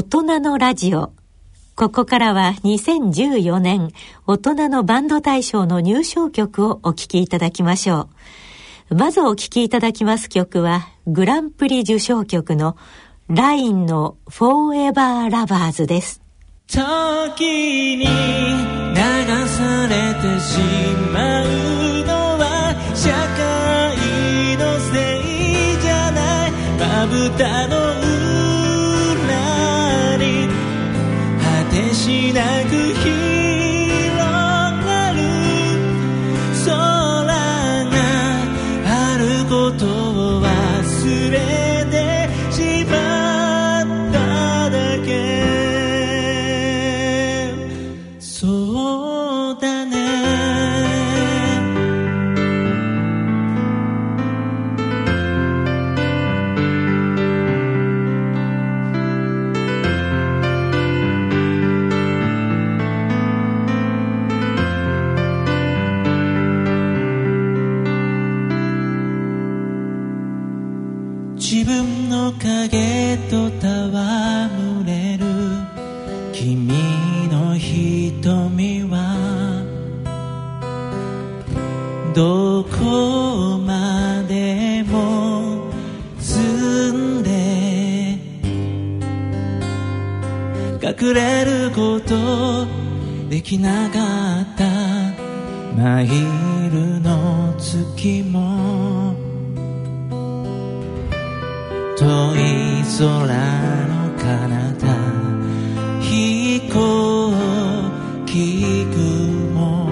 大人のラジオ。ここからは2014年大人のバンド大賞の入賞曲をお聴きいただきましょう。まずお聴きいただきます曲はグランプリ受賞曲のラインの Forever Lovers です。時に流されてしまうのは社会のせいじゃないまぶたのなく自分の影と戯れる君の瞳はどこまでも澄んで隠れることできなかった。マイルの月も遠い空の彼方飛行機雲。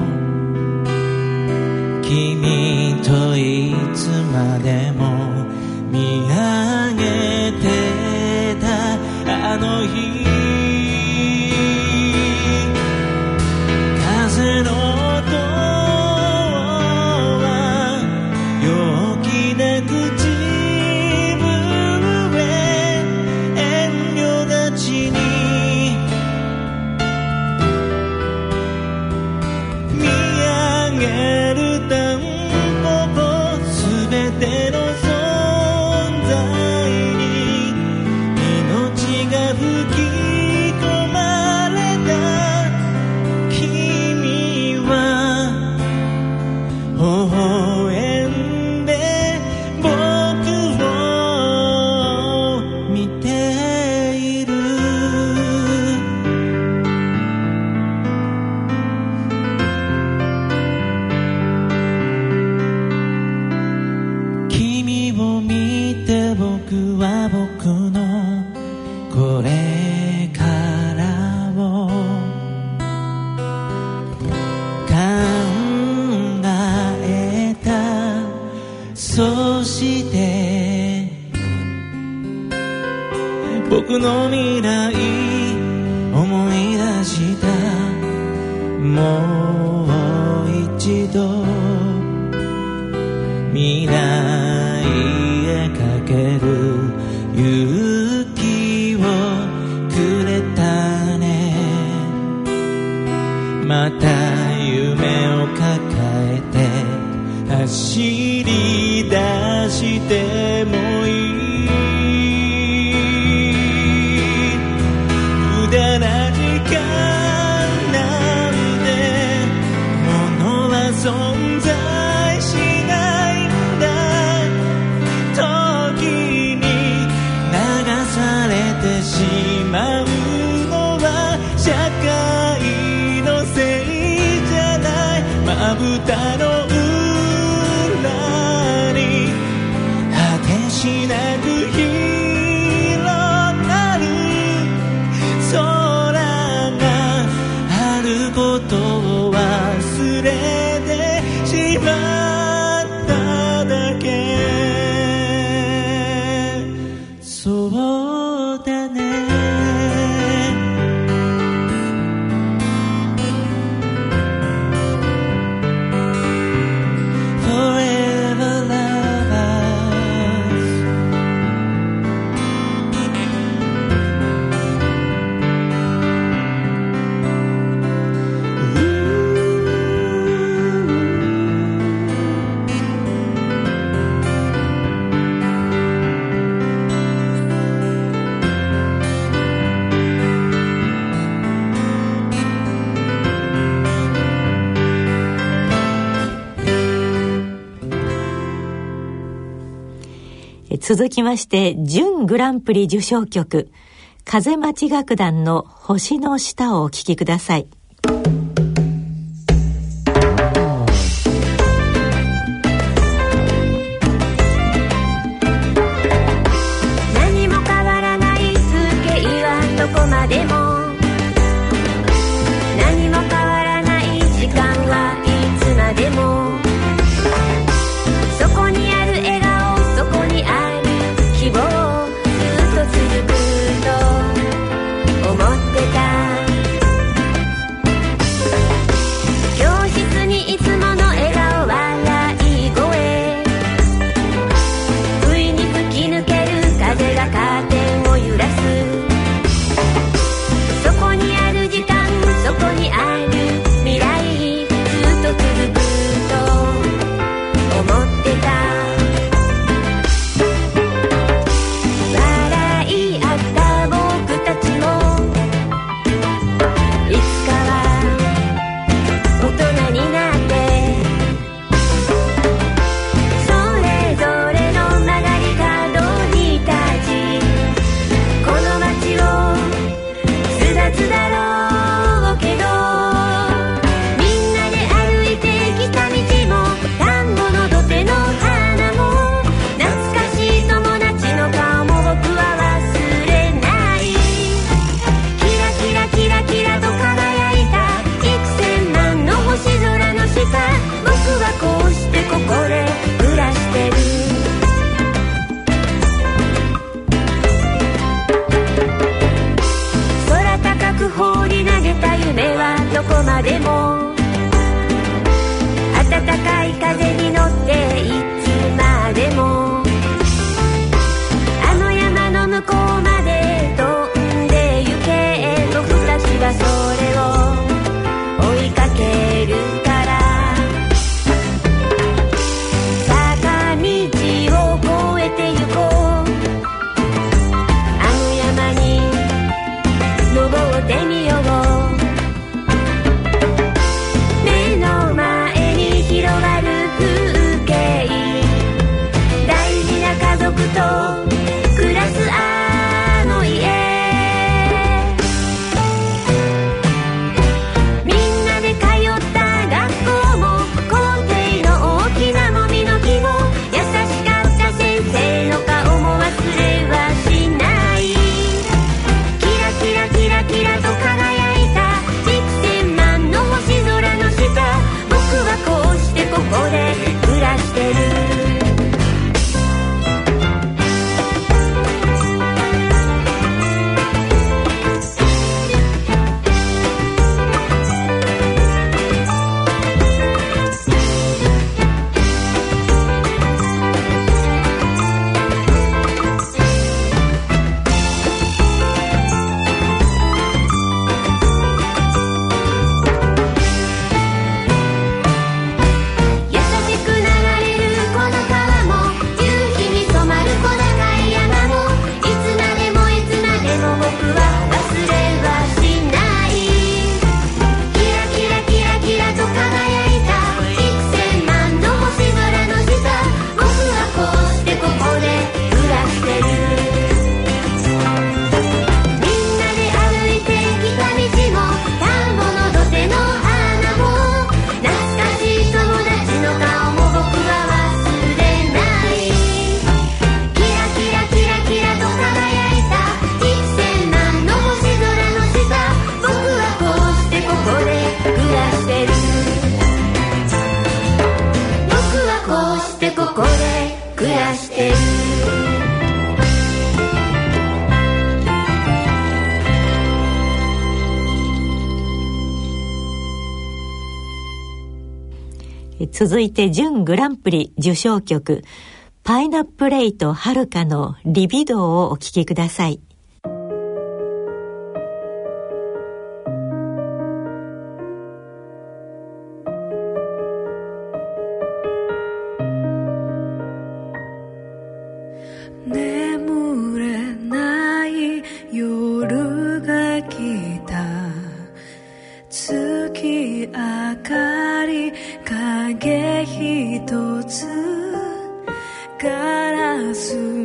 君といつまでも僕のこれからを考えたそして僕の未来思い出したもう一度未来へかけるまた夢を抱えて走り続きまして準グランプリ受賞曲風町楽団の星の下をお聴きください。today. 続いて準グランプリ受賞曲パイナップレイとはるかのリビドーをお聴きください。影一つガラス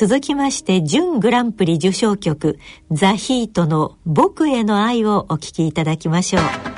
続きまして準グランプリ受賞曲ザ・ヒートの僕への愛をお聴きいただきましょう。